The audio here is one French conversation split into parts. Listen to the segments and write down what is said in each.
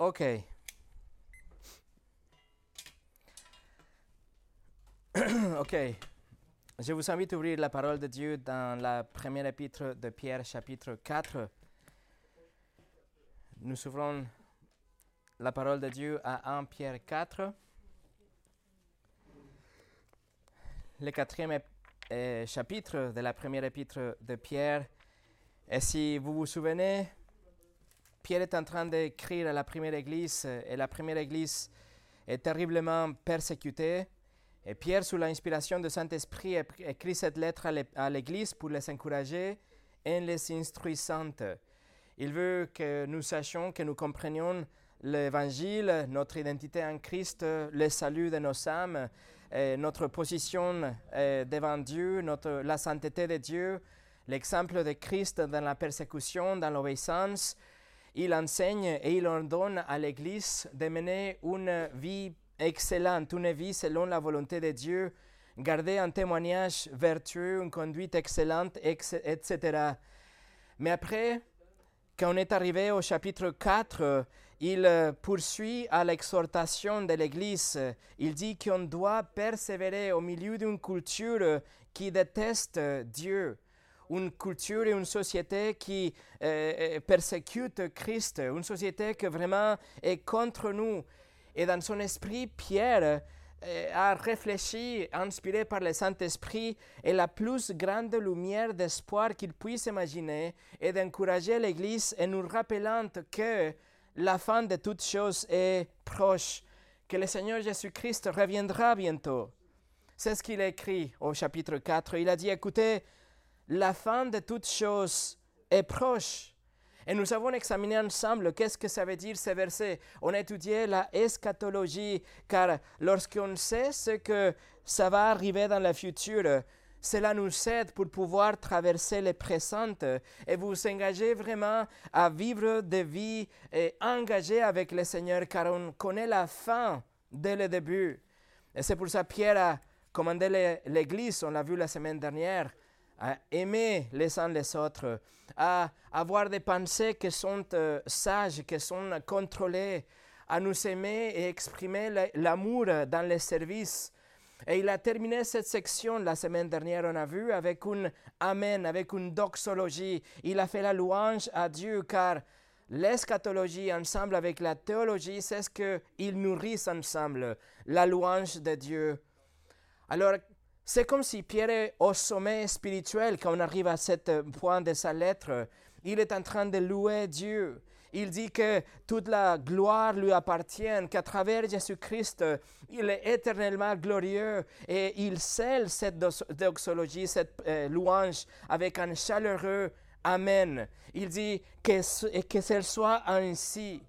Ok. ok. Je vous invite à ouvrir la parole de Dieu dans la première épître de Pierre, chapitre 4. Nous ouvrons la parole de Dieu à 1 Pierre 4. Le quatrième euh, chapitre de la première épître de Pierre. Et si vous vous souvenez, Pierre est en train d'écrire à la première église euh, et la première église est terriblement persécutée. Et Pierre, sous l'inspiration du Saint-Esprit, écrit cette lettre à l'é- à l'église pour les encourager en les instruisant. Il veut que nous sachions, que nous comprenions l'évangile, notre identité en Christ, le salut de nos âmes, euh, notre position euh, devant Dieu, notre, la sainteté de Dieu, l'exemple de Christ dans la persécution, dans l'obéissance. Il enseigne et il ordonne à l'Église de mener une vie excellente, une vie selon la volonté de Dieu, garder un témoignage vertueux, une conduite excellente, ex- etc. Mais après, quand on est arrivé au chapitre 4, euh, il poursuit à l'exhortation de l'Église. Il dit qu'on doit persévérer au milieu d'une culture qui déteste Dieu, une culture et une société qui euh, euh, persécute Christ, une société qui vraiment est contre nous. Et dans son esprit, Pierre euh, a réfléchi, inspiré par le Saint-Esprit, et la plus grande lumière d'espoir qu'il puisse imaginer est d'encourager l'Église en nous rappelant que la fin de toutes choses est proche, que le Seigneur Jésus-Christ reviendra bientôt. C'est ce qu'il écrit au chapitre 4. Il a dit, écoutez, la fin de toutes choses est proche. Et nous avons examiné ensemble qu'est-ce que ça veut dire ces versets. On a étudié la eschatologie, car lorsqu'on sait ce que ça va arriver dans le futur, cela nous aide pour pouvoir traverser le présent et vous engager vraiment à vivre des vies eh, engagées avec le Seigneur, car on connaît la fin dès le début. Et c'est pour ça que Pierre a commandé l'Église, on l'a vu la semaine dernière, à aimer les uns les autres, à avoir des pensées qui sont euh, sages, qui sont contrôlées, à nous aimer et exprimer la- l'amour dans les services. Et il a terminé cette section la semaine dernière, on a vu, avec un Amen, avec une doxologie. Il a fait la louange à Dieu car l'eschatologie ensemble avec la théologie, c'est ce qu'ils nourrissent ensemble, la louange de Dieu. Alors, c'est comme si Pierre est au sommet spirituel quand on arrive à ce point de sa lettre. Il est en train de louer Dieu. Il dit que toute la gloire lui appartient, qu'à travers Jésus-Christ, il est éternellement glorieux et il scelle cette doxologie, cette euh, louange avec un chaleureux Amen. Il dit que, que ce soit ainsi,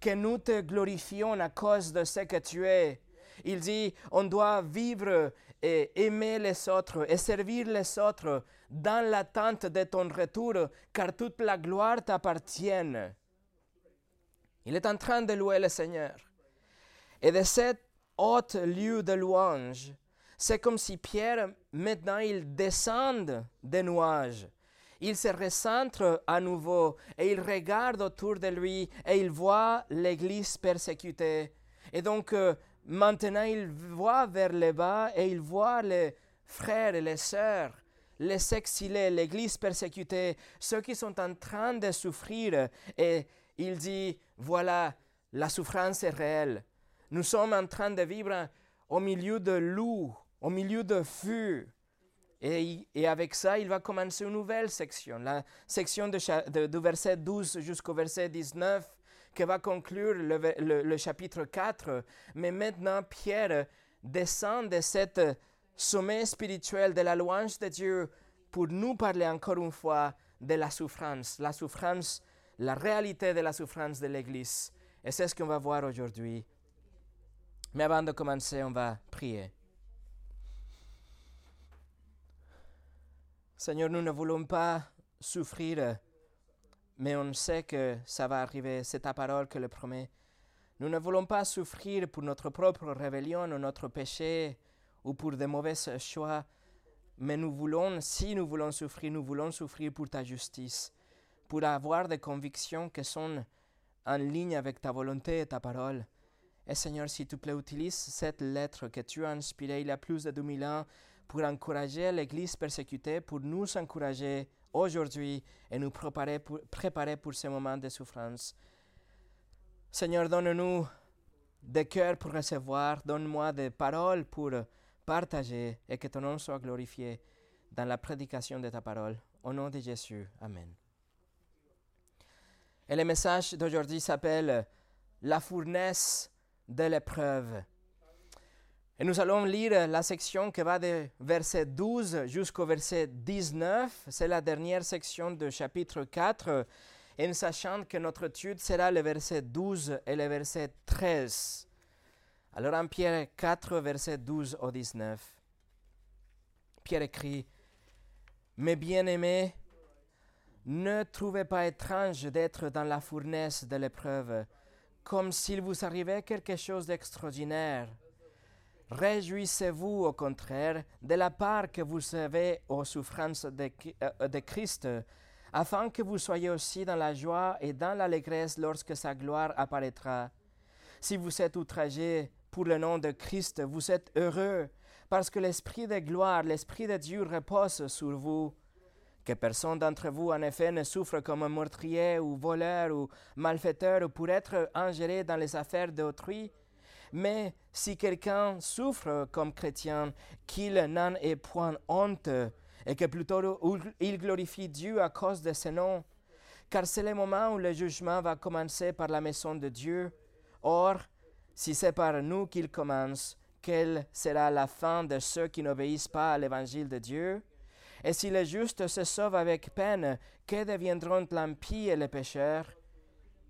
que nous te glorifions à cause de ce que tu es. Il dit, on doit vivre et aimer les autres et servir les autres dans l'attente de ton retour, car toute la gloire t'appartient. Il est en train de louer le Seigneur. Et de cet haut lieu de louange, c'est comme si Pierre, maintenant, il descend des nuages. Il se recentre à nouveau et il regarde autour de lui et il voit l'Église persécutée. Et donc, euh, maintenant, il voit vers le bas et il voit les frères et les sœurs, les exilés, l'Église persécutée, ceux qui sont en train de souffrir. Et il dit, voilà, la souffrance est réelle. Nous sommes en train de vivre au milieu de loups, au milieu de feu. Et, avec ça, il va commencer une nouvelle section, la section de- du verset 12 jusqu'au verset 19, qui va conclure le chapitre 4. Mais maintenant, Pierre descend de cet sommet spirituel de la louange de Dieu pour nous parler encore une fois de la souffrance, la souffrance, la réalité de la souffrance de l'Église. Et c'est ce qu'on va voir aujourd'hui. Mais avant de commencer, on va prier. Seigneur, nous ne voulons pas souffrir, mais on sait que ça va arriver. C'est ta parole qui le promet. Nous ne voulons pas souffrir pour notre propre rébellion ou notre péché ou pour de mauvais choix, mais nous voulons, si nous voulons souffrir, nous voulons souffrir pour ta justice, pour avoir des convictions qui sont en ligne avec ta volonté et ta parole. Et Seigneur, s'il te plaît, utilise cette lettre que tu as inspirée il y a plus de 2000 ans pour encourager l'Église persécutée, pour nous encourager aujourd'hui et nous préparer pour, préparer pour ce moment de souffrance. Seigneur, donne-nous des cœurs pour recevoir, donne-moi des paroles pour partager et que ton nom soit glorifié dans la prédication de ta parole. Au nom de Jésus. Amen. Et le message d'aujourd'hui s'appelle La fournaise de l'épreuve. Et nous allons lire la section qui va de verset 12 jusqu'au verset 19. C'est la dernière section du chapitre 4. Et en sachant que notre étude sera le verset 12 et le verset 13. Alors en Pierre 4, verset 12 au 19, Pierre écrit, Mes bien-aimés, ne trouvez pas étrange d'être dans la fournaise de l'épreuve, comme s'il vous arrivait quelque chose d'extraordinaire. Réjouissez-vous au contraire de la part que vous avez aux souffrances de, euh, de, Christ, afin que vous soyez aussi dans la joie et dans l'allégresse lorsque sa gloire apparaîtra. Si vous êtes outragé pour le nom de Christ, vous êtes heureux, parce que l'Esprit de gloire, l'Esprit de Dieu repose sur vous. Que personne d'entre vous, en effet, ne souffre comme un meurtrier ou voleur ou malfaiteur pour être ingéré dans les affaires d'autrui. Mais si quelqu'un souffre comme chrétien, qu'il n'en ait point honte, et que plutôt il glorifie Dieu à cause de ce nom, car c'est le moment où le jugement va commencer par la maison de Dieu. Or, si c'est par nous qu'il commence, quelle sera la fin de ceux qui n'obéissent pas à l'évangile de Dieu? Et si les justes se sauvent avec peine, que deviendront l'impie et les pécheurs?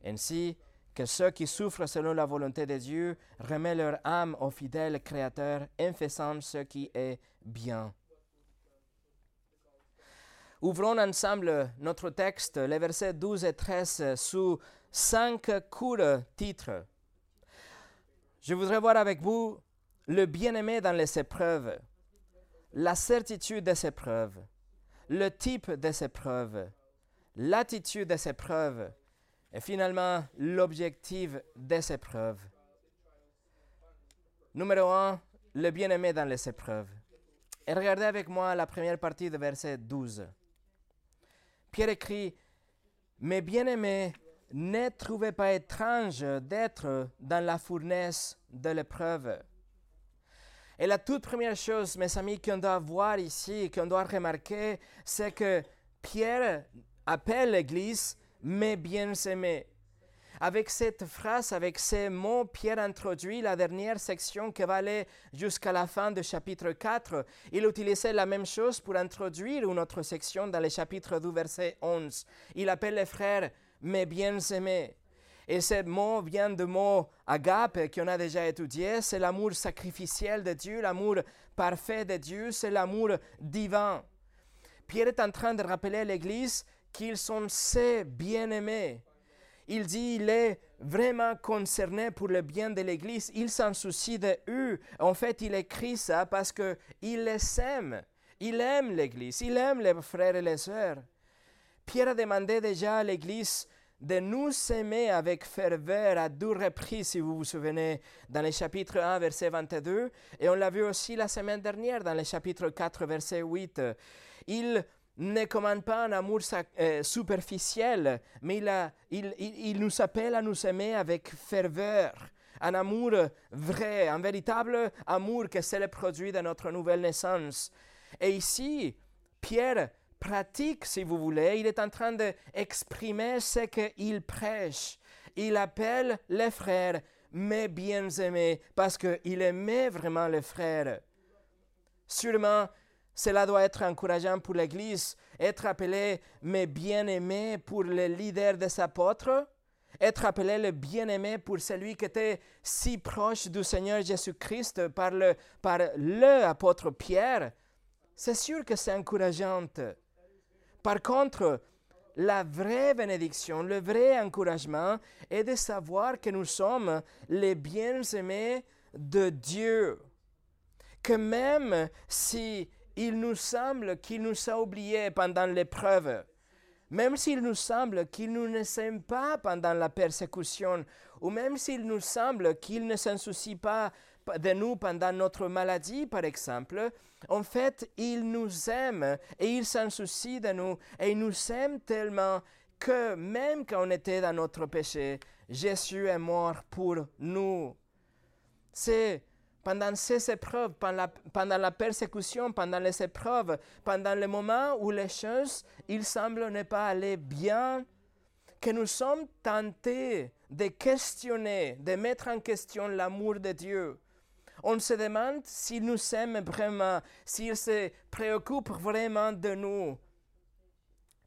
Ainsi que ceux qui souffrent selon la volonté de Dieu remettent leur âme au fidèle Créateur en faisant ce qui est bien. Ouvrons ensemble notre texte, les versets 12 et 13, sous cinq courts titres. Je voudrais voir avec vous le bien-aimé dans les épreuves la certitude de ces preuves, le type de ces preuves, l'attitude de ces preuves et finalement l'objectif de ces preuves. Numéro 1, le bien-aimé dans les épreuves. Et regardez avec moi la première partie de verset 12. Pierre écrit, Mes bien-aimés, ne trouvez pas étrange d'être dans la fournaise de l'épreuve. Et la toute première chose, mes amis, qu'on doit voir ici, qu'on doit remarquer, c'est que Pierre appelle l'Église mes bien-aimés. Avec cette phrase, avec ces mots, Pierre introduit la dernière section qui va aller jusqu'à la fin du chapitre 4. Il utilisait la même chose pour introduire une autre section dans le chapitre 2, verset 11. Il appelle les frères mes bien-aimés. Et ce mot vient du mot agape qu'on a déjà étudié. C'est l'amour sacrificiel de Dieu, l'amour parfait de Dieu, c'est l'amour divin. Pierre est en train de rappeler à l'Église qu'ils sont ses bien-aimés. Il dit il est vraiment concerné pour le bien de l'Église. Il s'en soucie de eux. En fait, il écrit ça parce qu'il les aime. Il aime l'Église. Il aime les frères et les sœurs. Pierre a demandé déjà à l'Église de nous aimer avec ferveur à deux reprises, si vous vous souvenez, dans le chapitre 1, verset 22, et on l'a vu aussi la semaine dernière dans le chapitre 4, verset 8. Il ne commande pas un amour euh, superficiel, mais il, il nous appelle à nous aimer avec ferveur un amour vrai, un véritable amour que c'est le produit de notre nouvelle naissance. Et ici, Pierre pratique, si vous voulez. Il est en train d'exprimer ce qu'il prêche. Il appelle les frères mes bien-aimés parce qu'il aimait vraiment les frères. Sûrement, cela doit être encourageant pour l'Église, être appelé mes bien-aimés pour le leader des apôtres, être appelé le bien-aimé pour celui qui était si proche du Seigneur Jésus-Christ par le, par le apôtre Pierre. C'est sûr que c'est encourageant. Par contre, la vraie bénédiction, le vrai encouragement est de savoir que nous sommes les bien-aimés de Dieu. Que même si il nous semble qu'il nous a oubliés pendant l'épreuve, Même s'il nous semble qu'il ne nous aime pas pendant la persécution, ou même s'il nous semble qu'il ne s'en soucie pas de nous pendant notre maladie, par exemple, en fait, il nous aime et il s'en soucie de nous et il nous aime tellement que même quand on était dans notre péché, Jésus est mort pour nous. C'est pendant ces épreuves, pendant la, persécution, pendant les épreuves, pendant les moments où les choses, il semble ne pas aller bien, que nous sommes tentés de questionner, de mettre en question l'amour de Dieu. On se demande s'il nous aime vraiment, s'il se préoccupe vraiment de nous.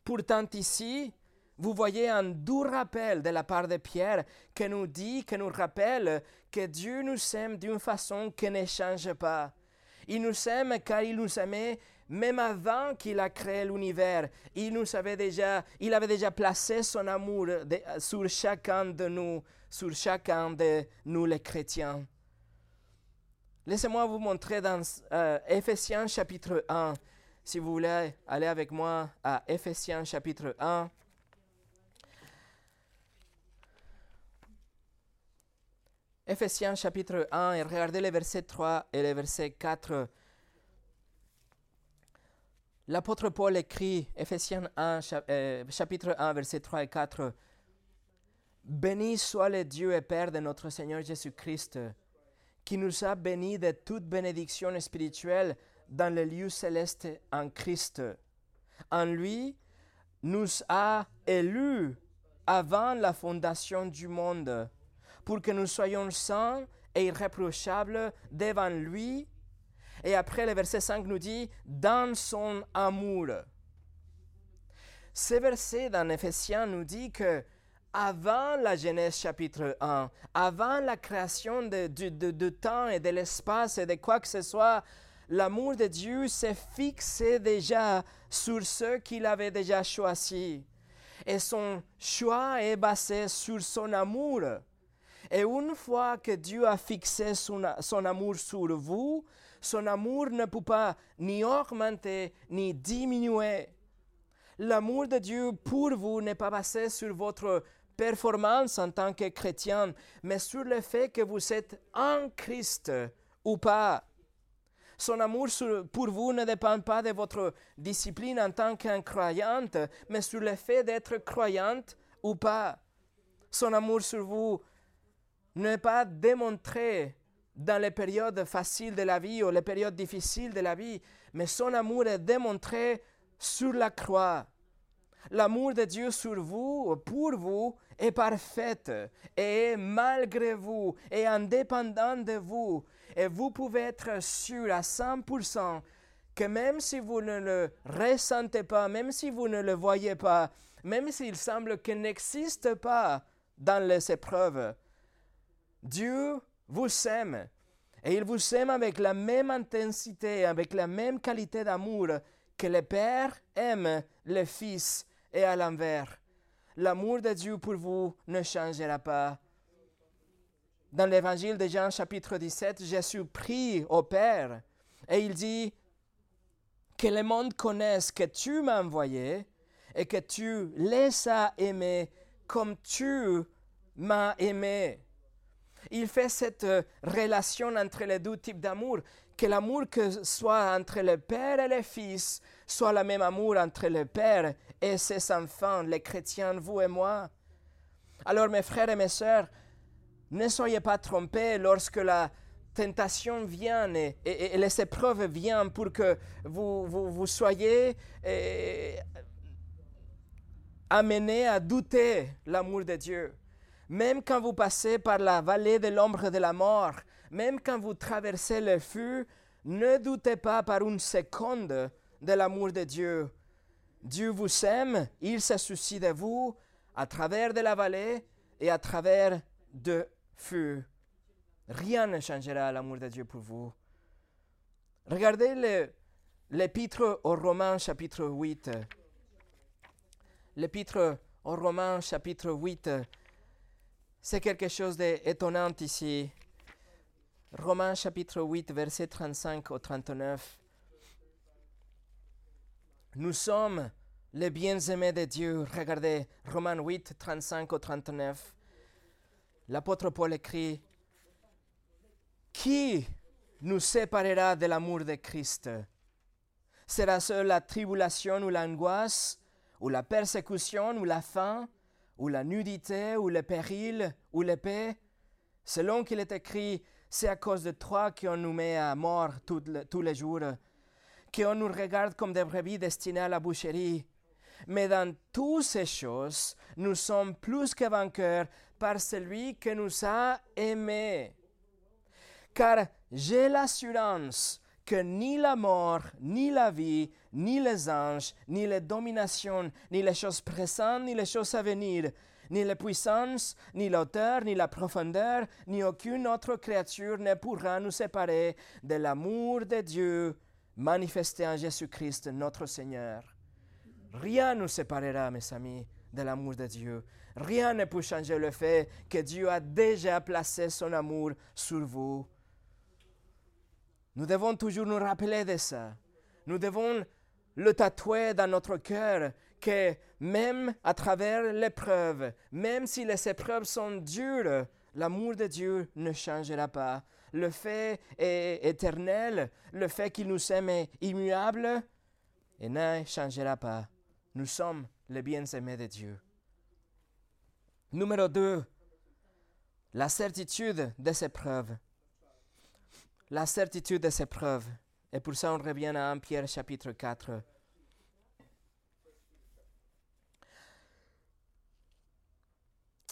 Pourtant ici, vous voyez un doux rappel de la part de Pierre qui nous dit, qui nous rappelle que Dieu nous aime d'une façon qui ne change pas. Il nous aime car il nous aimait même avant qu'il a créé l'univers. Il nous avait déjà, il avait déjà placé son amour sur chacun de nous, sur chacun de nous les chrétiens. Laissez-moi vous montrer dans euh, Ephésiens chapitre 1. Si vous voulez aller avec moi à Ephésiens chapitre 1. Ephésiens chapitre 1 et regardez les versets 3 et les versets 4. L'apôtre Paul écrit, Ephésiens 1, euh, chapitre 1, versets 3 et 4. Béni soit le Dieu et Père de notre Seigneur Jésus-Christ, qui nous a bénis de toute bénédiction spirituelle dans les lieux célestes en Christ. En lui, nous a élus avant la fondation du monde pour que nous soyons saints et irréprochables devant lui. Et après, le verset 5 nous dit, dans son amour. Ce verset dans Ephésiens nous dit que avant la Genèse chapitre 1, avant la création de, de temps et de l'espace et de quoi que ce soit, l'amour de Dieu s'est fixé déjà sur ceux qu'il avait déjà choisis. Et son choix est basé sur son amour. Et une fois que Dieu a fixé son, amour sur vous, son amour ne peut pas ni augmenter ni diminuer. L'amour de Dieu pour vous n'est pas basé sur votre performance en tant que chrétien, mais sur le fait que vous êtes en Christ ou pas. Son amour pour vous ne dépend pas de votre discipline en tant qu'incroyante, mais sur le fait d'être croyante ou pas. Son amour sur vous n'est pas démontré dans les périodes faciles de la vie ou les périodes difficiles de la vie, mais son amour est démontré sur la croix. L'amour de Dieu sur vous, pour vous, est parfait et malgré vous et indépendant de vous. Et vous pouvez être sûr à 100% que même si vous ne le ressentez pas, même si vous ne le voyez pas, même s'il semble qu'il n'existe pas dans les épreuves, Dieu vous aime. Et il vous aime avec la même intensité, avec la même qualité d'amour que le Père aime le Fils et à l'envers. L'amour de Dieu pour vous ne changera pas. Dans l'évangile de Jean chapitre 17, Jésus prie au Père et il dit que le monde connaisse que tu m'as envoyé et que tu les as aimés comme tu m'as aimé il fait cette euh, relation entre les deux types d'amour, que l'amour que soit entre le Père et le Fils soit le même amour entre le Père et ses enfants, les chrétiens, vous et moi. Alors mes frères et mes sœurs, ne soyez pas trompés lorsque la tentation vient et, les épreuves viennent pour que vous, vous, soyez amenés à douter l'amour de Dieu. Même quand vous passez par la vallée de l'ombre de la mort, même quand vous traversez le feu, ne doutez pas par une seconde de l'amour de Dieu. Dieu vous aime, il se soucie de vous à travers de la vallée et à travers de feu. Rien ne changera l'amour de Dieu pour vous. Regardez l'épître aux Romains chapitre 8. L'épître aux Romains chapitre 8 c'est quelque chose d'étonnant ici. Romains chapitre 8, verset 35 au 39. Nous sommes les bien-aimés de Dieu. Regardez Romains 8, 35 au 39. L'apôtre Paul écrit, Qui nous séparera de l'amour de Christ? Sera-ce la tribulation ou l'angoisse, ou la persécution ou la faim, ou la nudité, ou le péril, ou l'épée Selon qu'il est écrit, c'est à cause de toi qu'on nous met à mort tous les jours, qu'on nous regarde comme des brebis destinées à la boucherie. Mais dans toutes ces choses, nous sommes plus que vainqueurs par celui qui nous a aimés. Car j'ai l'assurance que ni la mort, ni la vie, ni les anges, ni les dominations, ni les choses présentes, ni les choses à venir, ni la puissance, ni l'auteur, ni la profondeur, ni aucune autre créature ne pourra nous séparer de l'amour de Dieu manifesté en Jésus-Christ notre Seigneur. Rien ne nous séparera, mes amis, de l'amour de Dieu. Rien ne peut changer le fait que Dieu a déjà placé son amour sur vous. Nous devons toujours nous rappeler de ça. Nous devons le tatouer dans notre cœur que même à travers l'épreuve, même si les épreuves sont dures, l'amour de Dieu ne changera pas. Le fait est éternel, le fait qu'il nous aime est immuable et ne changera pas. Nous sommes les bien-aimés de Dieu. Numéro 2. La certitude des épreuves. La certitude des épreuves. Et pour ça, on revient à 1 Pierre chapitre 4.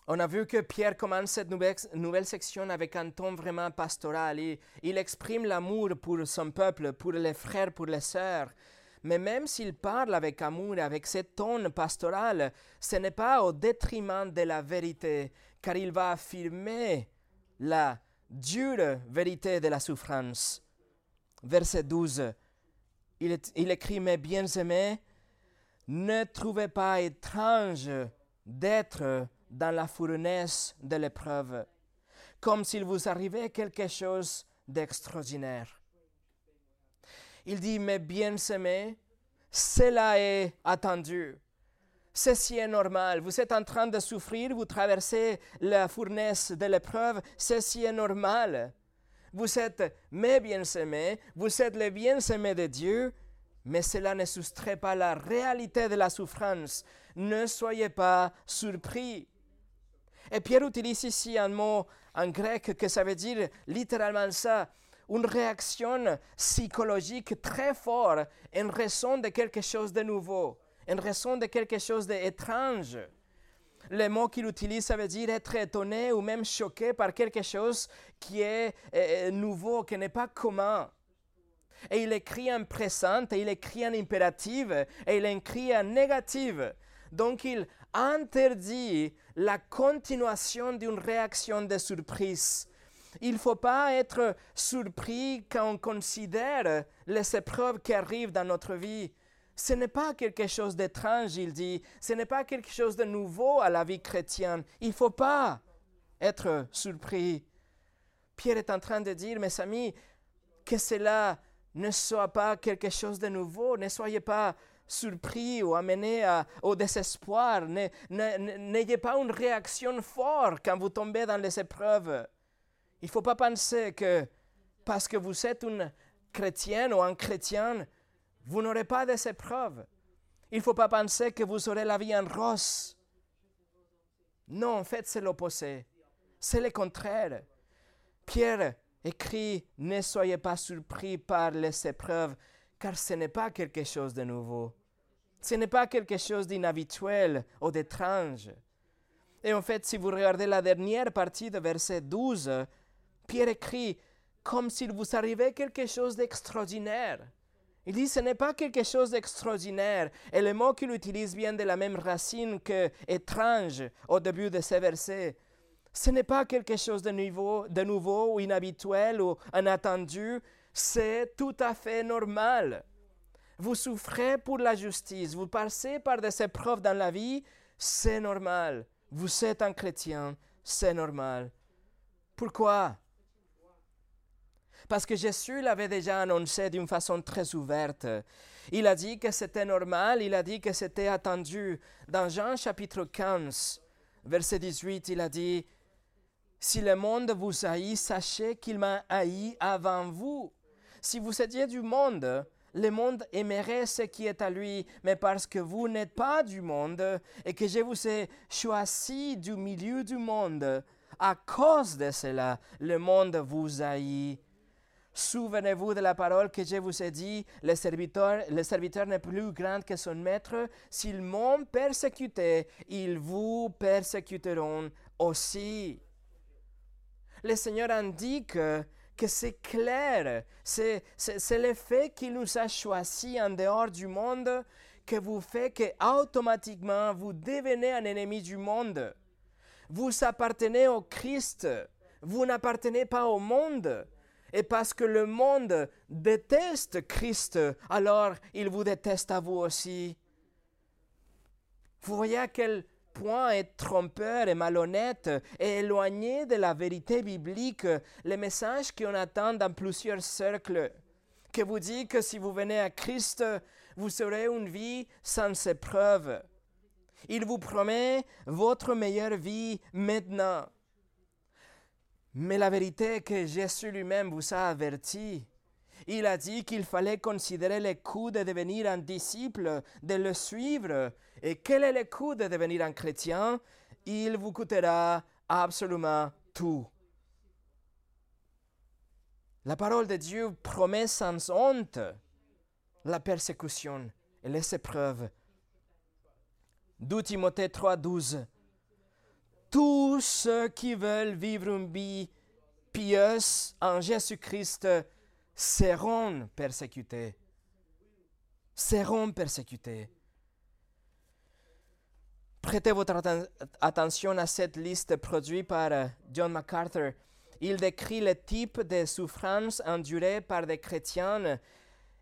On a vu que Pierre commence cette nouvelle, section avec un ton vraiment pastoral. Il, exprime l'amour pour son peuple, pour les frères, pour les sœurs. Mais même s'il parle avec amour, avec ce ton pastoral, ce n'est pas au détriment de la vérité, car il va affirmer la dure vérité de la souffrance. Verset 12, il, écrit, mes bien-aimés, ne trouvez pas étrange d'être dans la fournaise de l'épreuve, comme s'il vous arrivait quelque chose d'extraordinaire. Il dit, mais bien aimés, cela est attendu. Ceci est normal. Vous êtes en train de souffrir, vous traversez la fournaise de l'épreuve, ceci est normal. Vous êtes mes bien-aimés, vous êtes les bien-aimés de Dieu, mais cela ne soustrait pas la réalité de la souffrance. Ne soyez pas surpris. Et Pierre utilise ici un mot en grec que ça veut dire littéralement ça, une réaction psychologique très forte en raison de quelque chose de nouveau, en raison de quelque chose d'étrange. Le mot qu'il utilise, ça veut dire être étonné ou même choqué par quelque chose qui est euh, nouveau, qui n'est pas commun. Et il écrit en présent, et il écrit en impératif, et il écrit en négatif. Donc il interdit la continuation d'une réaction de surprise. Il ne faut pas être surpris quand on considère les épreuves qui arrivent dans notre vie. Ce n'est pas quelque chose d'étrange, il dit. Ce n'est pas quelque chose de nouveau à la vie chrétienne. Il ne faut pas être surpris. Pierre est en train de dire, mes amis, que cela ne soit pas quelque chose de nouveau. Ne soyez pas surpris ou amené au désespoir. N'ayez pas une réaction forte quand vous tombez dans les épreuves. Il ne faut pas penser que parce que vous êtes une chrétienne ou un chrétien, vous n'aurez pas des épreuves. Il ne faut pas penser que vous aurez la vie en rose. Non, en fait, c'est l'opposé. C'est le contraire. Pierre écrit, ne soyez pas surpris par les épreuves, car ce n'est pas quelque chose de nouveau. Ce n'est pas quelque chose d'inhabituel ou d'étrange. Et en fait, si vous regardez la dernière partie de verset 12, Pierre écrit comme s'il vous arrivait quelque chose d'extraordinaire. Il dit ce n'est pas quelque chose d'extraordinaire. Et le mot qu'il utilise vient de la même racine que étrange au début de ce verset. Ce n'est pas quelque chose de nouveau, de nouveau ou inhabituel ou inattendu. C'est tout à fait normal. Vous souffrez pour la justice, vous passez par des épreuves dans la vie, c'est normal. Vous êtes un chrétien, c'est normal. Pourquoi? Parce que Jésus l'avait déjà annoncé d'une façon très ouverte. Il a dit que c'était normal, il a dit que c'était attendu. Dans Jean chapitre 15, verset 18, il a dit, Si le monde vous haït, sachez qu'il m'a haï avant vous. Si vous étiez du monde, le monde aimerait ce qui est à lui, mais parce que vous n'êtes pas du monde et que je vous ai choisi du milieu du monde, à cause de cela, le monde vous haït. Souvenez-vous de la parole que je vous ai dit, le serviteur, le serviteur n'est plus grand que son maître. S'ils m'ont persécuté, ils vous persécuteront aussi. Le Seigneur indique que c'est clair, c'est l'effet qu'il nous a choisi en dehors du monde que vous fait que automatiquement vous devenez un ennemi du monde. Vous appartenez au Christ, vous n'appartenez pas au monde. Et parce que le monde déteste Christ, alors il vous déteste à vous aussi. Vous voyez à quel point est trompeur et malhonnête et éloigné de la vérité biblique les messages qu'on attend dans plusieurs cercles, que vous dit que si vous venez à Christ, vous aurez une vie sans épreuve. Il vous promet votre meilleure vie maintenant. Mais la vérité est que Jésus lui-même vous a averti. Il a dit qu'il fallait considérer le coût de devenir un disciple, de le suivre. Et quel est le coût de devenir un chrétien? Il vous coûtera absolument tout. La parole de Dieu promet sans honte la persécution et les épreuves. 2 Timothée 3, 12 tous ceux qui veulent vivre une vie pieuse en Jésus-Christ seront persécutés. Seront persécutés. Prêtez votre attention à cette liste produite par euh, John MacArthur. Il décrit le type de souffrances endurées par des chrétiens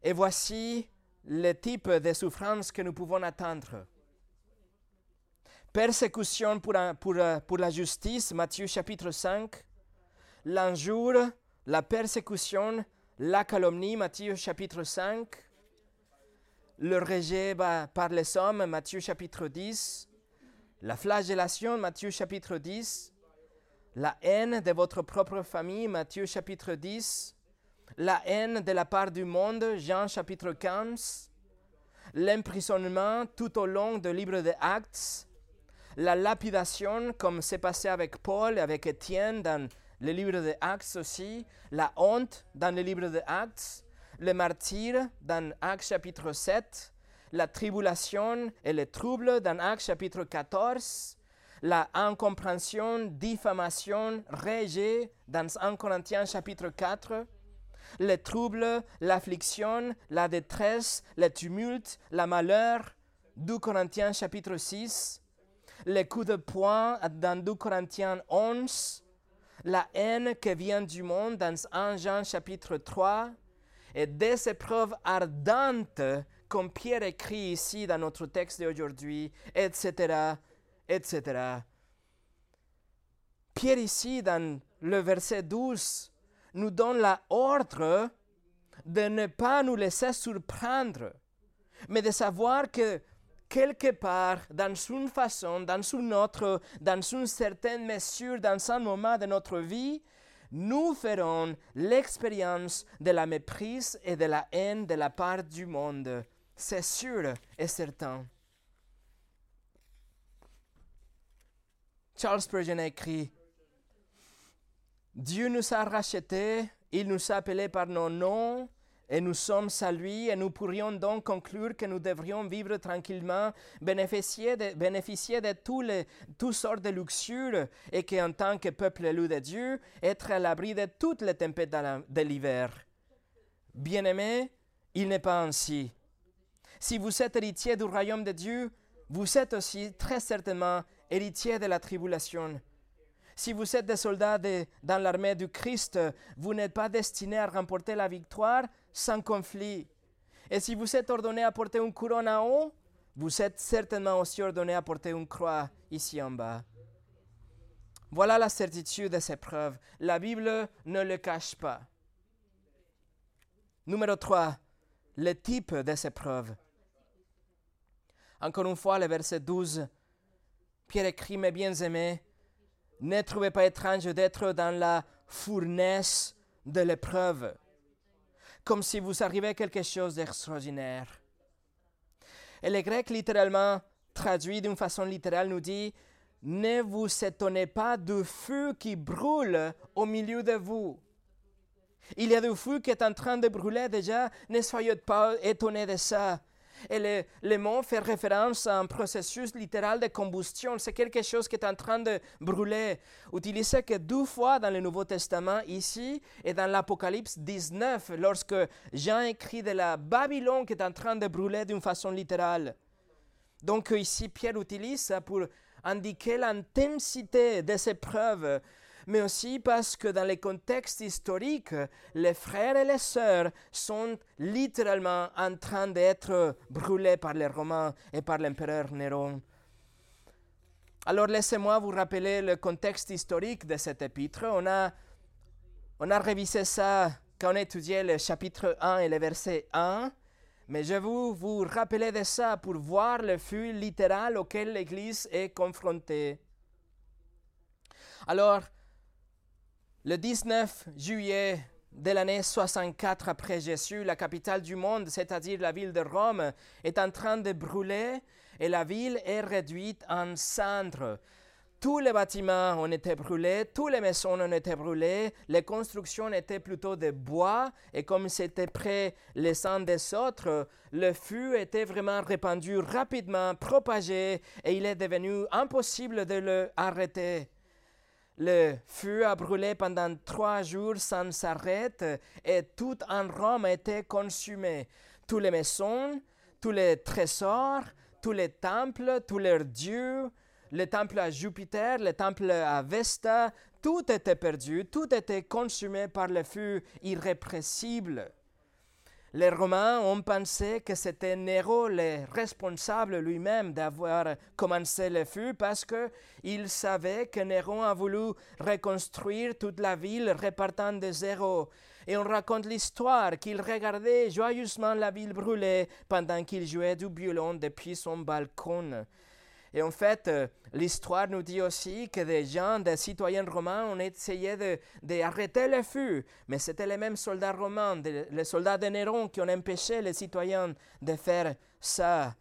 et voici le type de souffrances que nous pouvons attendre persécution pour, la justice, Matthieu chapitre 5, l'injure, la persécution, la calomnie, Matthieu chapitre 5, le rejet par les hommes, Matthieu chapitre 10, la flagellation, Matthieu chapitre 10, la haine de votre propre famille, Matthieu chapitre 10, la haine de la part du monde, Jean chapitre 15, l'emprisonnement tout au long du livre des Actes, la lapidation, comme c'est passé avec Paul et avec Étienne dans le livre des Actes aussi, la honte dans le livre des Actes, le martyr dans Actes chapitre 7, la tribulation et les troubles dans Actes chapitre 14, la incompréhension, diffamation, rejet dans 1 Corinthiens chapitre 4, les troubles, l'affliction, la détresse, le tumulte, la malheur, 2 Corinthiens chapitre 6, les coups de poing dans 2 Corinthiens 11, la haine qui vient du monde dans 1 Jean chapitre 3, et des épreuves ardentes comme Pierre écrit ici dans notre texte d'aujourd'hui, etc., etc. Pierre ici dans le verset 12 nous donne l'ordre de ne pas nous laisser surprendre, mais de savoir que quelque part, dans une façon, dans une autre, dans une certaine mesure, dans un moment de notre vie, nous ferons l'expérience de la méprise et de la haine de la part du monde. C'est sûr et certain. Charles Spurgeon écrit Dieu nous a rachetés, il nous a appelés par nos noms, et nous sommes à lui et nous pourrions donc conclure que nous devrions vivre tranquillement, bénéficier de, bénéficier de tous les, toutes sortes de luxures et qu'en tant que peuple élu de Dieu, être à l'abri de toutes les tempêtes de l'hiver. Bien-aimé, il n'est pas ainsi. Si vous êtes héritier du royaume de Dieu, vous êtes aussi très certainement héritier de la tribulation. Si vous êtes des soldats dans l'armée du Christ, vous n'êtes pas destinés à remporter la victoire, sans conflit. Et si vous êtes ordonné à porter une couronne en haut, vous êtes certainement aussi ordonné à porter une croix ici en bas. Voilà la certitude de ces preuves. La Bible ne le cache pas. Numéro 3, le type de ces preuves. Encore une fois, le verset 12, Pierre écrit, mes bien-aimés, ne trouvez pas étrange d'être dans la fournaise de l'épreuve, comme si vous arrivait quelque chose d'extraordinaire. Et le grec littéralement traduit d'une façon littérale nous dit Ne vous étonnez pas du feu qui brûle au milieu de vous. Il y a du feu qui est en train de brûler déjà, ne soyez pas étonnés de ça. Et le, le, mot fait référence à un processus littéral de combustion. C'est quelque chose qui est en train de brûler. Utilisé que deux fois dans le Nouveau Testament, ici et dans l'Apocalypse 19, lorsque Jean écrit de la Babylone qui est en train de brûler d'une façon littérale. Donc ici, Pierre utilise ça pour indiquer l'intensité de ces preuves mais aussi parce que dans les contextes historiques, les frères et les sœurs sont littéralement en train d'être brûlés par les Romains et par l'empereur Néron. Alors laissez-moi vous rappeler le contexte historique de cet épître. On a, on a révisé ça quand on étudiait le chapitre 1 et le verset 1. Mais je veux vous rappeler de ça pour voir le feu littéral auquel l'Église est confrontée. Alors, le 19 juillet de l'année 64 après Jésus, la capitale du monde, c'est-à-dire la ville de Rome, est en train de brûler et la ville est réduite en cendres. Tous les bâtiments ont été brûlés, toutes les maisons ont été brûlées, les constructions étaient plutôt de bois et comme c'était près les uns des autres, le feu était vraiment répandu rapidement, propagé et il est devenu impossible de le arrêter. Le feu a brûlé pendant trois jours sans s'arrêter et tout en Rome été consumé. Toutes les maisons, tous les trésors, tous les temples, tous leurs dieux, le temple à Jupiter, le temple à Vesta, tout était perdu, tout était consumé par le feu irrépressible. Les Romains ont pensé que c'était Néro le responsable lui-même d'avoir commencé le feu parce qu'ils savaient que Néron a voulu reconstruire toute la ville repartant de zéro. Et on raconte l'histoire qu'il regardait joyeusement la ville brûler pendant qu'il jouait du violon depuis son balcon. Et en fait, euh, l'histoire nous dit aussi que des gens, des citoyens romains, ont essayé d'arrêter le feu. Mais c'était les mêmes soldats romains, les soldats de Néron, qui ont empêché les citoyens de faire ça.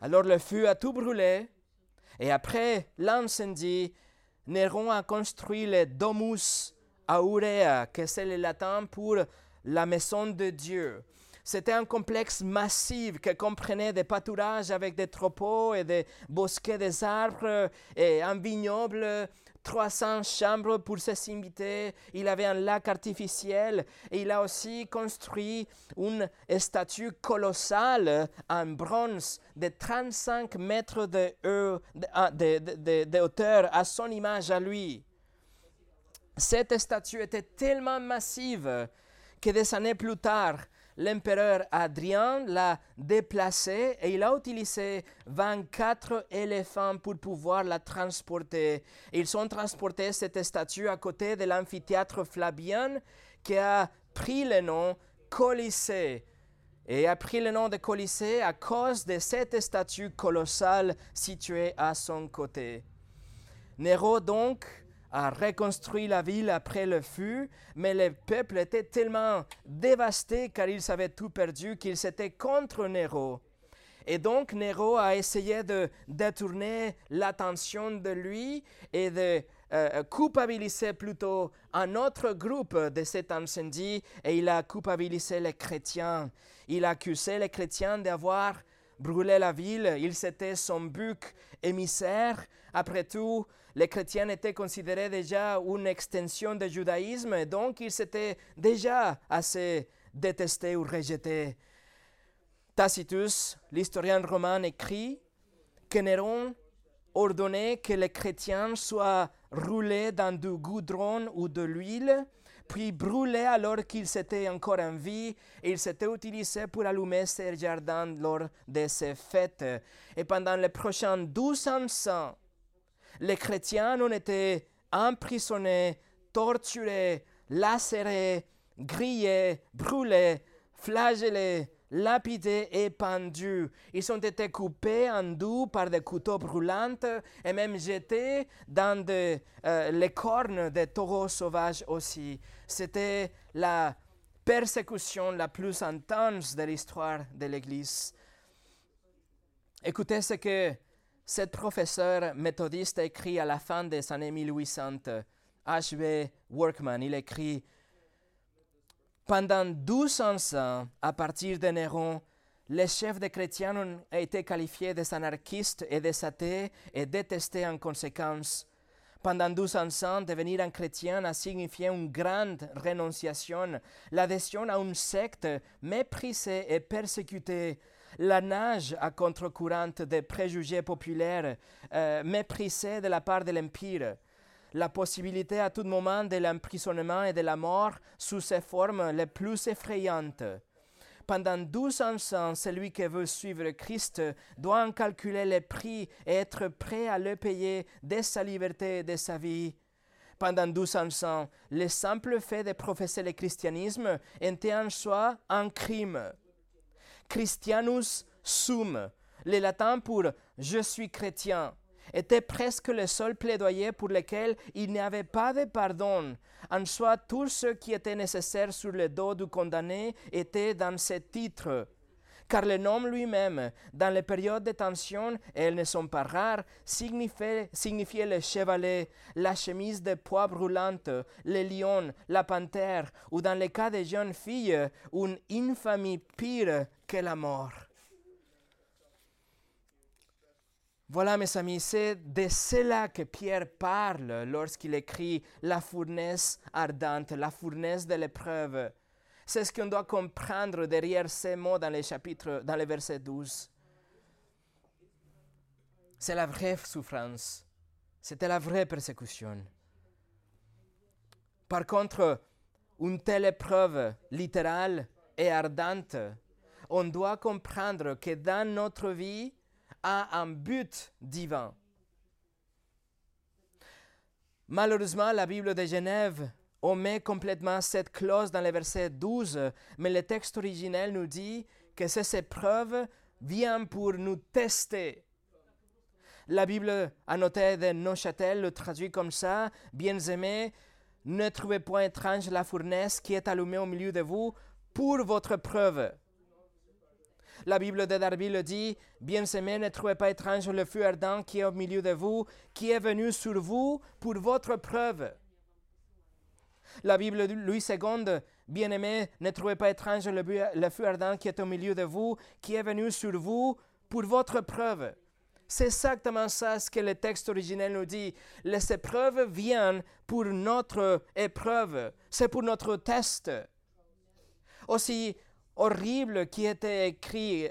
Alors le feu a tout brûlé. Et après l'incendie, Néron a construit le Domus Aurea, que c'est le latin pour la maison de Dieu. C'était un complexe massif qui comprenait des pâturages avec des troupeaux et des bosquets des arbres et un vignoble 300 chambres pour ses invités. Il avait un lac artificiel et il a aussi construit une statue colossale en bronze de 35 mètres de, de, de hauteur à son image à lui. Cette statue était tellement massive que des années plus tard, l'empereur Adrien l'a déplacée et il a utilisé 24 éléphants pour pouvoir la transporter. Ils ont transporté cette statue à côté de l'amphithéâtre Flavien qui a pris le nom Colisée et a pris le nom de Colisée à cause de cette statue colossale située à son côté. Néro donc a reconstruit la ville après le feu, mais le peuple était tellement dévasté car ils avaient tout perdu qu'ils étaient contre Néro. Et donc Néro a essayé de détourner l'attention de lui et de euh, culpabiliser plutôt un autre groupe de cet incendie et il a culpabilisé les chrétiens. Il a accusé les chrétiens d'avoir brûlé la ville. Il s'était son buc émissaire. Après tout, les chrétiens étaient considérés déjà une extension du judaïsme, donc ils étaient déjà assez détestés ou rejetés. Tacitus, l'historien romain, écrit que Néron ordonnait que les chrétiens soient roulés dans du goudron ou de l'huile, puis brûlés alors qu'ils étaient encore en vie, et ils s'étaient utilisés pour allumer ces jardins lors de ces fêtes. Et pendant les prochains douze ans, les chrétiens ont été emprisonnés, torturés, lacérés, grillés, brûlés flagellés, lapidés et pendus. Ils ont été coupés en deux par des couteaux brûlants et même jetés dans euh, les cornes des taureaux sauvages aussi. C'était la persécution la plus intense de l'histoire de l'Église. Écoutez ce que cette professeur méthodiste écrit à la fin des années 1800. H.V. Workman, il écrit Pendant 1200 ans, à partir de Néron, les chefs des chrétiens ont été qualifiés des anarchistes et des athées et détestés en conséquence. Pendant 1200 ans, devenir un chrétien a signifié une grande renonciation, l'adhésion à une secte méprisée et persécutée, la nage à contre-courant des préjugés populaires euh, méprisés de la part de l'Empire, la possibilité à tout moment de l'emprisonnement et de la mort sous ses formes les plus effrayantes. Pendant douze ans, celui qui veut suivre Christ doit en calculer les prix et être prêt à le payer de sa liberté et de sa vie. Pendant douze ans, le simple fait de professer le christianisme était en soi un crime. Christianus sum, le latin pour je suis chrétien, était presque le seul plaidoyer pour lequel il n'y avait pas de pardon. En soi, tout ce qui était nécessaire sur le dos du condamné était dans ce titre. Car le nom lui-même, dans les périodes de tension, et elles ne sont pas rares, signifiait, le chevalet, la chemise de poids brûlante, le lion, la panthère, ou dans le cas des jeunes filles, une infamie pire que la mort. Voilà, mes amis, c'est de cela que Pierre parle lorsqu'il écrit la fournaise ardente, la fournaise de l'épreuve. C'est ce qu'on doit comprendre derrière ces mots dans les chapitres, dans le verset 12. C'est la vraie souffrance. C'était la vraie persécution. Par contre, une telle épreuve littérale et ardente, on doit comprendre que dans notre vie, a un but divin. Malheureusement, la Bible de Genève omet complètement cette clause dans le verset 12, mais le texte originel nous dit que ces épreuves viennent pour nous tester. La Bible annotée de Neuchâtel le traduit comme ça Bien-aimés, ne trouvez point étrange la fournaise qui est allumée au milieu de vous pour votre preuve. La Bible de Darby le dit Bien-aimés, ne trouvez pas étrange le feu ardent qui est au milieu de vous, qui est venu sur vous pour votre preuve. La Bible de Louis II, bien-aimé, ne trouvez pas étrange le, le, feu ardent qui est au milieu de vous, qui est venu sur vous pour votre preuve. C'est exactement ça ce que le texte originel nous dit. Les épreuves viennent pour notre épreuve, c'est pour notre test. Aussi horrible qui était écrit,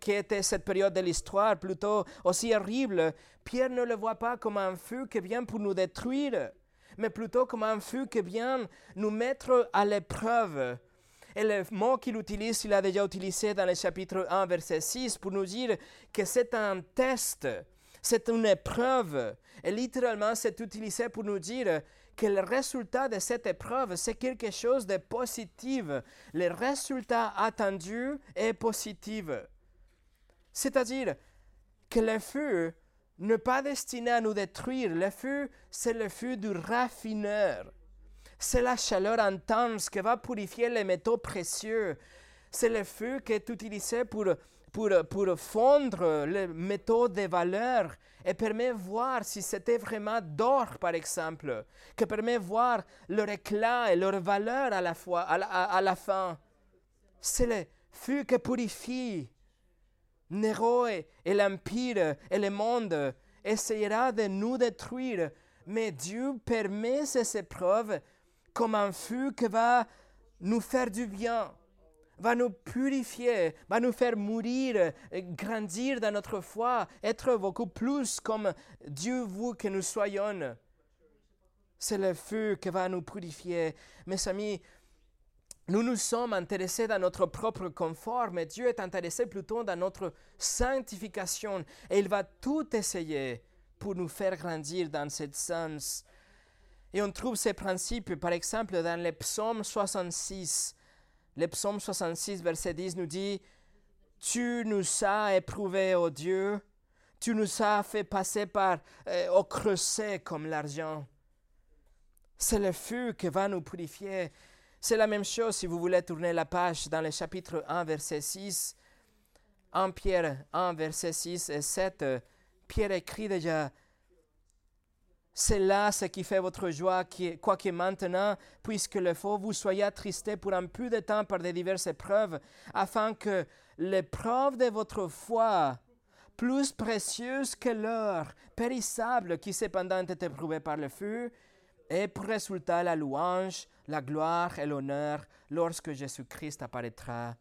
qui était cette période de l'histoire, plutôt aussi horrible, Pierre ne le voit pas comme un feu qui vient pour nous détruire mais plutôt comme un feu qui vient nous mettre à l'épreuve. Et le mot qu'il utilise, il a déjà utilisé dans le chapitre 1, verset 6, pour nous dire que c'est un test, c'est une épreuve. Et littéralement, c'est utilisé pour nous dire que le résultat de cette épreuve, c'est quelque chose de positif. Le résultat attendu est positif. C'est-à-dire que le feu ne pas destiné à nous détruire. Le feu, c'est le feu du raffineur. C'est la chaleur intense qui va purifier les métaux précieux. C'est le feu qui est utilisé pour, pour, pour fondre les métaux de valeur et permet de voir si c'était vraiment d'or, par exemple, qui permet de voir leur éclat et leur valeur à la, fois, à la fin. C'est le feu qui purifie Néro et, l'Empire et le monde essayera de nous détruire, mais Dieu permet ces épreuves comme un feu qui va nous faire du bien, va nous purifier, va nous faire mourir, grandir dans notre foi, être beaucoup plus comme Dieu veut que nous soyons. C'est le feu qui va nous purifier. Mes amis, nous nous sommes intéressés dans notre propre confort, mais Dieu est intéressé plutôt dans notre sanctification et il va tout essayer pour nous faire grandir dans ce sens. Et on trouve ces principes, par exemple, dans le psaume 66, Le psaume 66, verset 10 nous dit, Tu nous as éprouvés, ô Dieu, tu nous as fait passer par euh, au creuset comme l'argent. C'est le feu qui va nous purifier. C'est la même chose si vous voulez tourner la page dans le chapitre 1, verset 6. En Pierre 1, verset 6 et 7, Pierre écrit déjà c'est là ce qui fait votre joie, quoique maintenant, puisque le faut, vous soyez attristés pour un peu de temps par des diverses épreuves, afin que l'épreuve de votre foi, plus précieuse que l'or, périssable, qui cependant est éprouvée par le feu, ait pour résultat la louange, la gloire et l'honneur lorsque Jésus-Christ apparaîtra.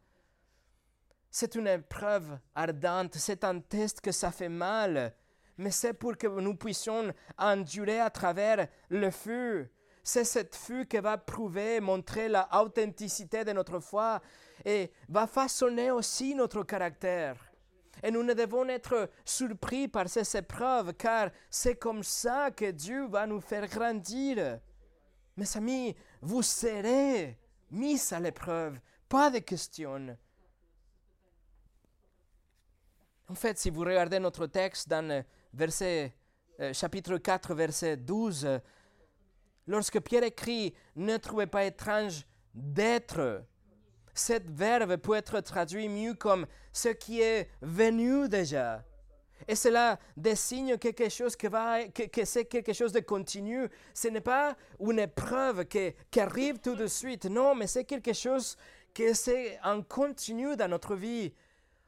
C'est une épreuve ardente, c'est un test que ça fait mal, mais c'est pour que nous puissions endurer à travers le feu. C'est cette feu qui va prouver, montrer la authenticité de notre foi et va façonner aussi notre caractère. Et nous ne devons être surpris par ces épreuves, car c'est comme ça que Dieu va nous faire grandir. Mes amis, vous serez mis à l'épreuve, pas de questions. En fait, si vous regardez notre texte dans verset, euh, chapitre 4, verset 12, lorsque Pierre écrit Ne trouvez pas étrange d'être, cette verbe peut être traduit mieux comme ce qui est venu déjà. Et cela désigne quelque chose qui va, que, c'est quelque chose de continu. Ce n'est pas une épreuve qui, arrive tout de suite. Non, mais c'est quelque chose qui c'est en continu dans notre vie.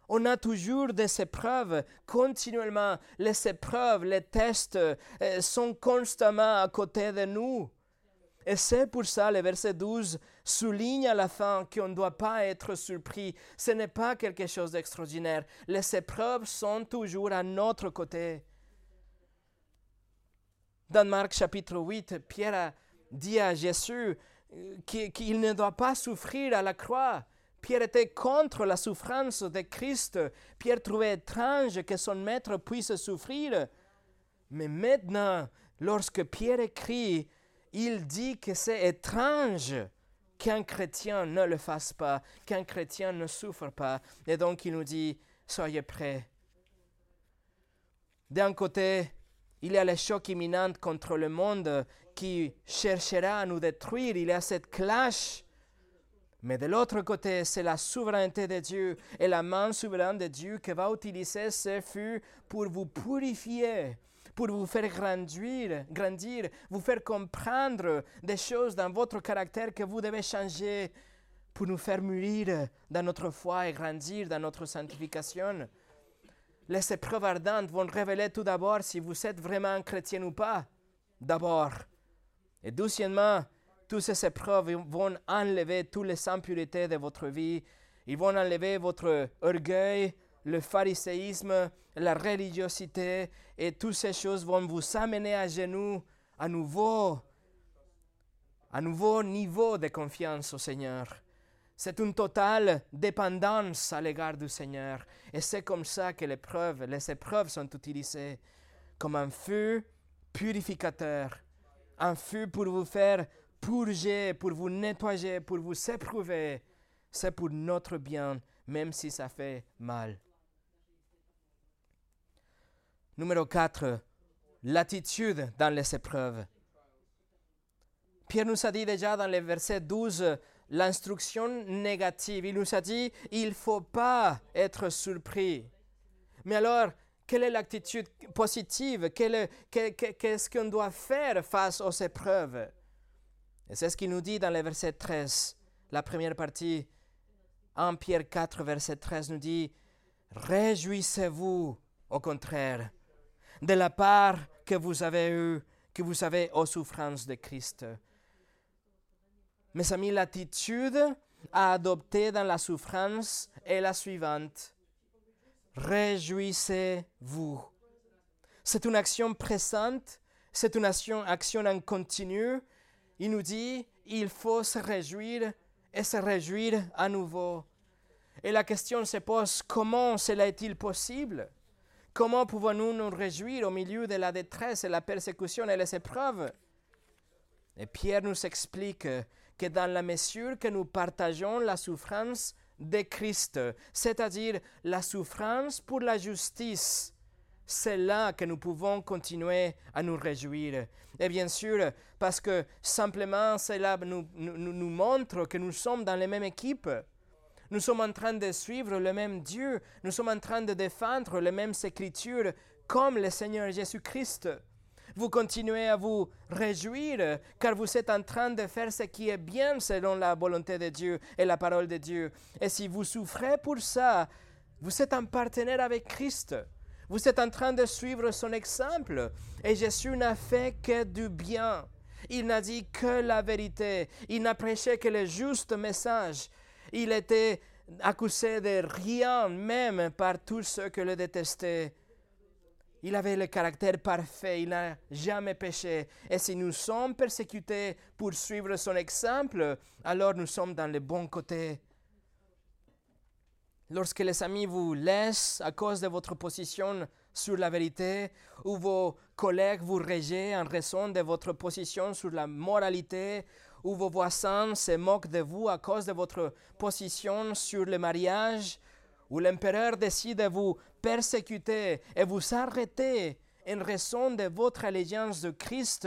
On a toujours des épreuves continuellement. Les épreuves, les tests euh, sont constamment à côté de nous. Et c'est pour ça le verset 12 souligne à la fin qu'on ne doit pas être surpris. Ce n'est pas quelque chose d'extraordinaire. Les épreuves sont toujours à notre côté. Dans Marc chapitre 8, Pierre dit à Jésus euh, qu'il ne doit pas souffrir à la croix. Pierre était contre la souffrance de Christ. Pierre trouvait étrange que son maître puisse souffrir. Mais maintenant, lorsque Pierre écrit, il dit que c'est étrange qu'un chrétien ne le fasse pas, qu'un chrétien ne souffre pas. Et donc il nous dit, soyez prêts. D'un côté, il y a le choc imminent contre le monde qui cherchera à nous détruire. Il y a cette clash mais de l'autre côté, c'est la souveraineté de Dieu et la main souveraine de Dieu qui va utiliser ce feu pour vous purifier, pour vous faire grandir, grandir, vous faire comprendre des choses dans votre caractère que vous devez changer pour nous faire mûrir dans notre foi et grandir dans notre sanctification. Les épreuves ardentes vont révéler tout d'abord si vous êtes vraiment chrétien ou pas. D'abord. Et deuxièmement, toutes ces épreuves vont enlever toutes les impuretés de votre vie. Ils vont enlever votre orgueil, le phariséisme, la religiosité, et toutes ces choses vont vous amener à genoux à nouveau, à nouveau niveau de confiance au Seigneur. C'est une totale dépendance à l'égard du Seigneur. Et c'est comme ça que les épreuves, les épreuves sont utilisées comme un feu purificateur, un feu pour vous faire purger, pour vous nettoyer, pour vous éprouver. C'est pour notre bien, même si ça fait mal. Numéro 4. L'attitude dans les épreuves. Pierre nous a dit déjà dans le verset 12 l'instruction négative. Il nous a dit il ne faut pas être surpris. Mais alors, quelle est l'attitude positive? Qu'est-ce qu'on doit faire face aux épreuves? Et c'est ce qu'il nous dit dans le verset 13. La première partie, 1 Pierre 4, verset 13 nous dit, Réjouissez-vous, au contraire, de la part que vous avez eue, que vous avez aux souffrances de Christ. Mes amis, l'attitude à adopter dans la souffrance est la suivante. Réjouissez-vous. C'est une action présente, c'est une action, action en continu, il nous dit, il faut se réjouir et se réjouir à nouveau. Et la question se pose, comment cela est-il possible? Comment pouvons-nous nous réjouir au milieu de la détresse et la persécution et les épreuves? Et Pierre nous explique que dans la mesure que nous partageons la souffrance de Christ, c'est-à-dire la souffrance pour la justice, c'est là que nous pouvons continuer à nous réjouir. Et bien sûr, parce que simplement cela nous, montre que nous sommes dans la même équipe. Nous sommes en train de suivre le même Dieu. Nous sommes en train de défendre les mêmes écritures comme le Seigneur Jésus-Christ. Vous continuez à vous réjouir car vous êtes en train de faire ce qui est bien selon la volonté de Dieu et la parole de Dieu. Et si vous souffrez pour ça, vous êtes un partenaire avec Christ. Vous êtes en train de suivre son exemple. Et Jésus n'a fait que du bien. Il n'a dit que la vérité. Il n'a prêché que le juste message. Il était accusé de rien, même par tous ceux qui le détestaient. Il avait le caractère parfait, il n'a jamais péché. Et si nous sommes persécutés pour suivre son exemple, alors nous sommes dans le bon côté. Lorsque les amis vous laissent à cause de votre position sur la vérité, ou vos collègues vous rejettent en raison de votre position sur la moralité, ou vos voisins se moquent de vous à cause de votre position sur le mariage, ou l'empereur décide de vous persécuter et vous arrêter en raison de votre allégeance de Christ,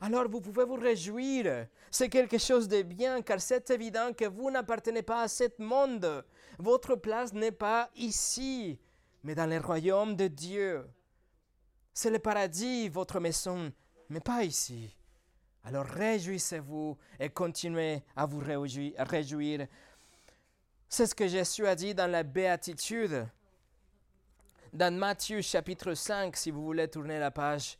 alors vous pouvez vous réjouir. C'est quelque chose de bien car c'est évident que vous n'appartenez pas à ce monde. Votre place n'est pas ici, mais dans le royaume de Dieu. C'est le paradis, votre maison, mais pas ici. Alors réjouissez-vous et continuez à vous réjouir. C'est ce que Jésus a dit dans la béatitude. Dans Matthieu chapitre 5, si vous voulez tourner la page.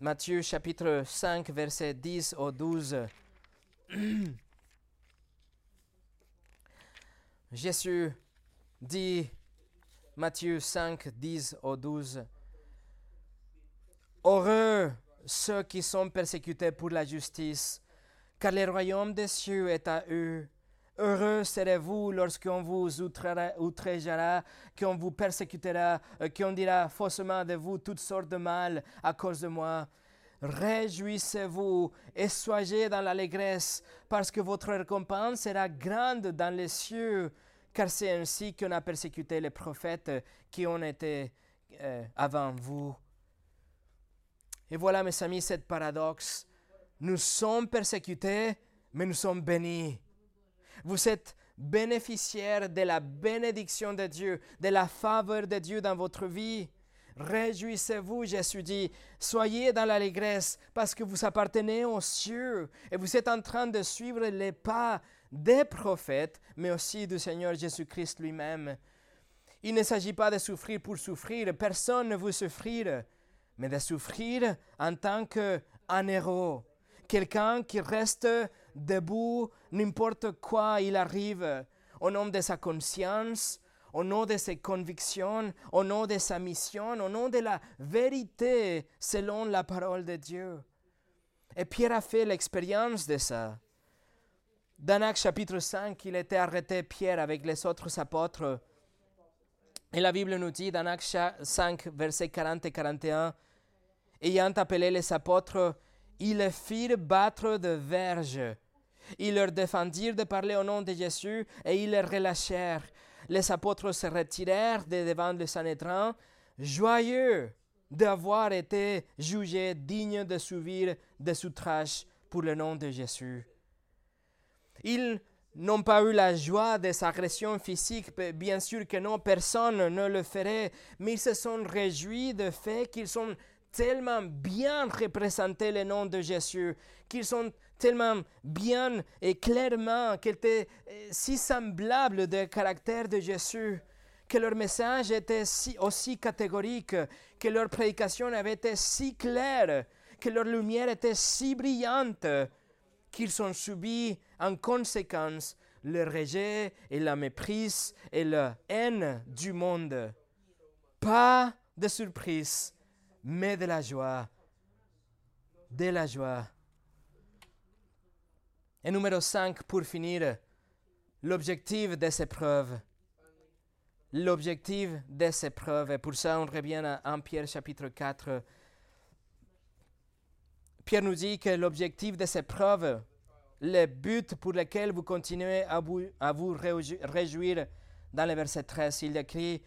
Matthieu chapitre 5, verset 10 au 12. Jésus dit, Matthieu 5, 10 au 12, Heureux ceux qui sont persécutés pour la justice, car le royaume des cieux est à eux. Heureux serez-vous lorsqu'on vous outrégera, qu'on vous persécutera, euh, qu'on dira faussement de vous toutes sortes de mal à cause de moi. Réjouissez-vous et soyez dans l'allégresse, parce que votre récompense sera grande dans les cieux, car c'est ainsi qu'on a persécuté les prophètes qui ont été euh, avant vous. Et voilà, mes amis, cette paradoxe. Nous sommes persécutés, mais nous sommes bénis. Vous êtes bénéficiaire de la bénédiction de Dieu, de la faveur de Dieu dans votre vie. Réjouissez-vous, Jésus dit, soyez dans l'allégresse parce que vous appartenez aux cieux et vous êtes en train de suivre les pas des prophètes, mais aussi du Seigneur Jésus-Christ lui-même. Il ne s'agit pas de souffrir pour souffrir, personne ne veut souffrir, mais de souffrir en tant qu'un héros, quelqu'un qui reste debout, n'importe quoi il arrive, au nom de sa conscience, au nom de ses convictions, au nom de sa mission, au nom de la vérité selon la parole de Dieu. Et Pierre a fait l'expérience de ça. Dans Actes chapitre 5, il était arrêté, Pierre, avec les autres apôtres. Et la Bible nous dit dans Actes 5, versets 40 et 41, ayant appelé les apôtres, ils les firent battre de verges. Ils leur défendirent de parler au nom de Jésus et ils les relâchèrent. Les apôtres se retirèrent de devant le Sanhédrin, joyeux d'avoir été jugés dignes de subir des outrages pour le nom de Jésus. Ils n'ont pas eu la joie des agressions physiques, bien sûr que non, personne ne le ferait, mais ils se sont réjouis du fait qu'ils ont tellement bien représenté le nom de Jésus, qu'ils ont tellement bien et clairement, qu'ils étaient euh, si semblables du caractère de Jésus, que leur message était si, aussi catégorique, que leur prédication avait été si claire, que leur lumière était si brillante, qu'ils ont subi en conséquence le rejet et la méprise et la haine du monde. Pas de surprise mais de la joie. De la joie. Et numéro 5, pour finir, l'objectif de ces preuves. L'objectif de ces preuves. Et pour ça, on revient à 1 Pierre chapitre 4, Pierre nous dit que l'objectif de ces preuves, le but pour lequel vous continuez à vous, à vous réjouir, dans le verset 13, il écrit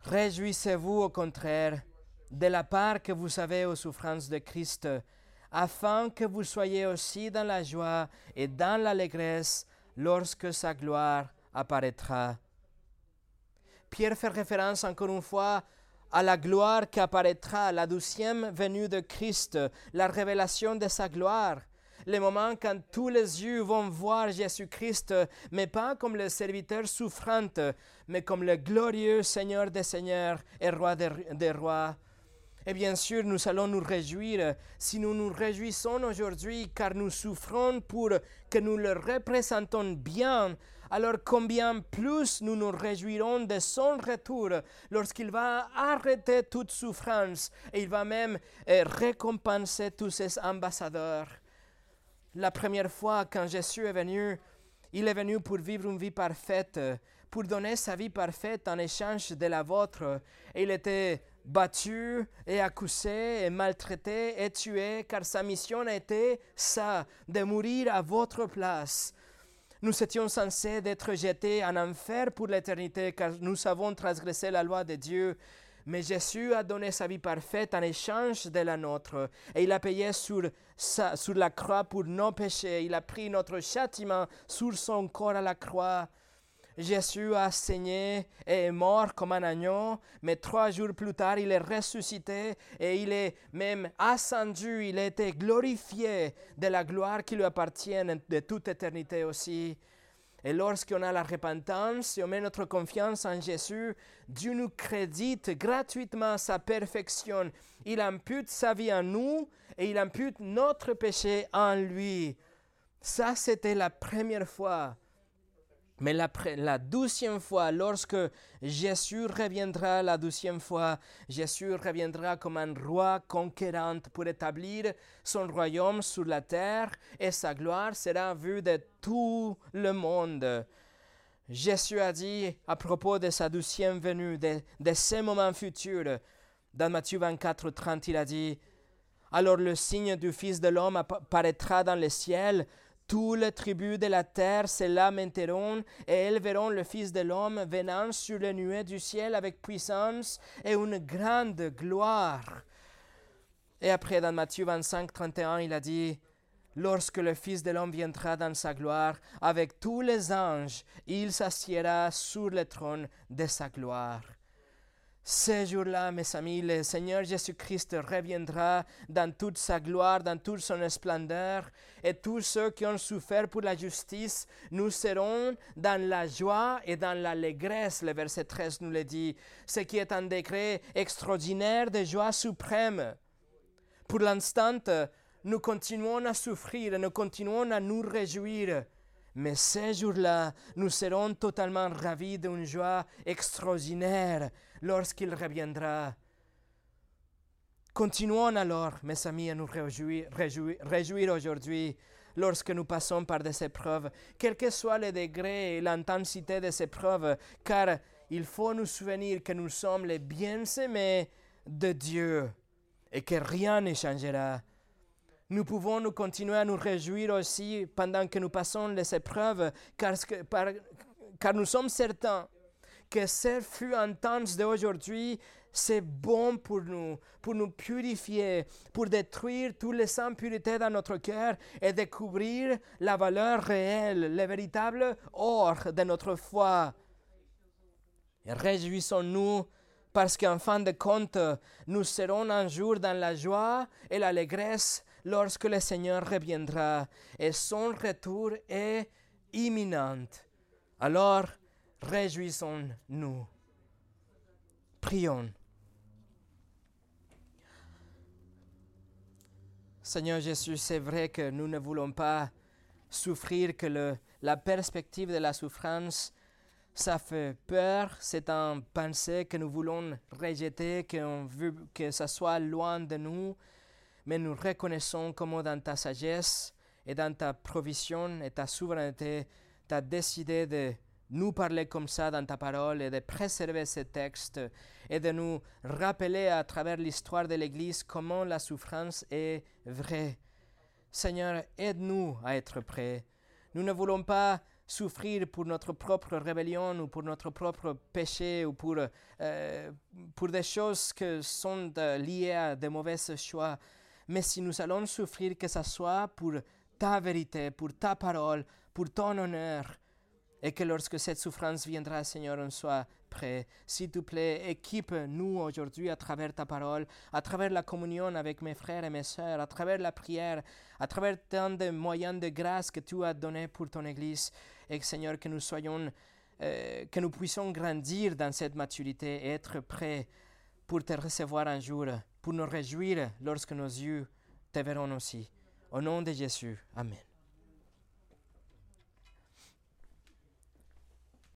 Réjouissez-vous au contraire de la part que vous avez aux souffrances de Christ, afin que vous soyez aussi dans la joie et dans l'allégresse lorsque sa gloire apparaîtra. Pierre fait référence encore une fois à la gloire qui apparaîtra, la douzième venue de Christ, la révélation de sa gloire. Le moment quand tous les yeux vont voir Jésus-Christ, mais pas comme le serviteur souffrant, mais comme le glorieux Seigneur des Seigneurs et Roi des, Rois. Et bien sûr, nous allons nous réjouir si nous nous réjouissons aujourd'hui car nous souffrons pour que nous le représentons bien alors combien plus nous nous réjouirons de son retour lorsqu'il va arrêter toute souffrance et il va même euh, récompenser tous ses ambassadeurs. La première fois quand Jésus est venu, il est venu pour vivre une vie parfaite, pour donner sa vie parfaite en échange de la vôtre. Et il était battu et accusé et maltraité et tué, car sa mission était ça, de mourir à votre place. Nous étions censés d'être jetés en enfer pour l'éternité, car nous avons transgressé la loi de Dieu. Mais Jésus a donné sa vie parfaite en échange de la nôtre, et il a payé sur, sur la croix pour nos péchés. Il a pris notre châtiment sur son corps à la croix. Jésus a saigné et est mort comme un agneau, mais trois jours plus tard, il est ressuscité et il est même ascendu, il a été glorifié de la gloire qui lui appartient de toute éternité aussi. Et lorsqu'on a la repentance et on met notre confiance en Jésus, Dieu nous crédite gratuitement sa perfection. Il impute sa vie en nous et il impute notre péché en lui. Ça, c'était la première fois mais la, douzième fois, lorsque Jésus reviendra la douzième fois, Jésus reviendra comme un roi conquérant pour établir son royaume sur la terre et sa gloire sera vue de tout le monde. Jésus a dit à propos de sa douzième venue, de, de ces moments futurs, dans Matthieu 24, 30, il a dit, Alors le signe du Fils de l'homme apparaîtra dans le ciel, toutes les tribus de la terre se lamenteront et elles verront le Fils de l'homme venant sur les nuées du ciel avec puissance et une grande gloire. Et après, dans Matthieu 25, 31, il a dit, Lorsque le Fils de l'homme viendra dans sa gloire avec tous les anges, il s'assiera sur le trône de sa gloire. Ce jour-là, mes amis, le Seigneur Jésus-Christ reviendra dans toute sa gloire, dans toute son splendeur, et tous ceux qui ont souffert pour la justice, nous serons dans la joie et dans l'allégresse, le verset 13 nous le dit, ce qui est un degré extraordinaire de joie suprême. Pour l'instant, nous continuons à souffrir, nous continuons à nous réjouir, mais ce jour-là, nous serons totalement ravis d'une joie extraordinaire lorsqu'il reviendra. Continuons alors, mes amis, à nous réjouir, aujourd'hui lorsque nous passons par des épreuves, quel que soit le degré et l'intensité de ces épreuves, car il faut nous souvenir que nous sommes les bien-aimés de Dieu et que rien ne changera. Nous pouvons nous continuer à nous réjouir aussi pendant que nous passons les épreuves, car, nous sommes certains que ce fut intense d'aujourd'hui, c'est bon pour nous, pour nous purifier, pour détruire toutes les impurités dans notre cœur et découvrir la valeur réelle, le véritable or de notre foi. Réjouissons-nous parce qu'en fin de compte, nous serons un jour dans la joie et l'allégresse lorsque le Seigneur reviendra et son retour est imminent. Alors, réjouissons-nous. Prions. Seigneur Jésus, c'est vrai que nous ne voulons pas souffrir, que la perspective de la souffrance, ça fait peur, c'est un pensée que nous voulons rejeter, que ça soit loin de nous, mais nous reconnaissons comment dans ta sagesse et dans ta provision et ta souveraineté, tu as décidé de nous parler comme ça dans ta parole et de préserver ces textes et de nous rappeler à travers l'histoire de l'Église comment la souffrance est vraie. Seigneur, aide-nous à être prêts. Nous ne voulons pas souffrir pour notre propre rébellion ou pour notre propre péché ou pour, euh, pour des choses qui sont euh, liées à de mauvais choix. Mais si nous allons souffrir, que ce soit pour ta vérité, pour ta parole, pour ton honneur, et que lorsque cette souffrance viendra, Seigneur, on soit prêt. S'il te plaît, équipe-nous aujourd'hui à travers ta parole, à travers la communion avec mes frères et mes sœurs, à travers la prière, à travers tant de moyens de grâce que tu as donnés pour ton Église. Et Seigneur, que nous soyons, euh, que nous puissions grandir dans cette maturité et être prêts pour te recevoir un jour, pour nous réjouir lorsque nos yeux te verront aussi. Au nom de Jésus. Amen.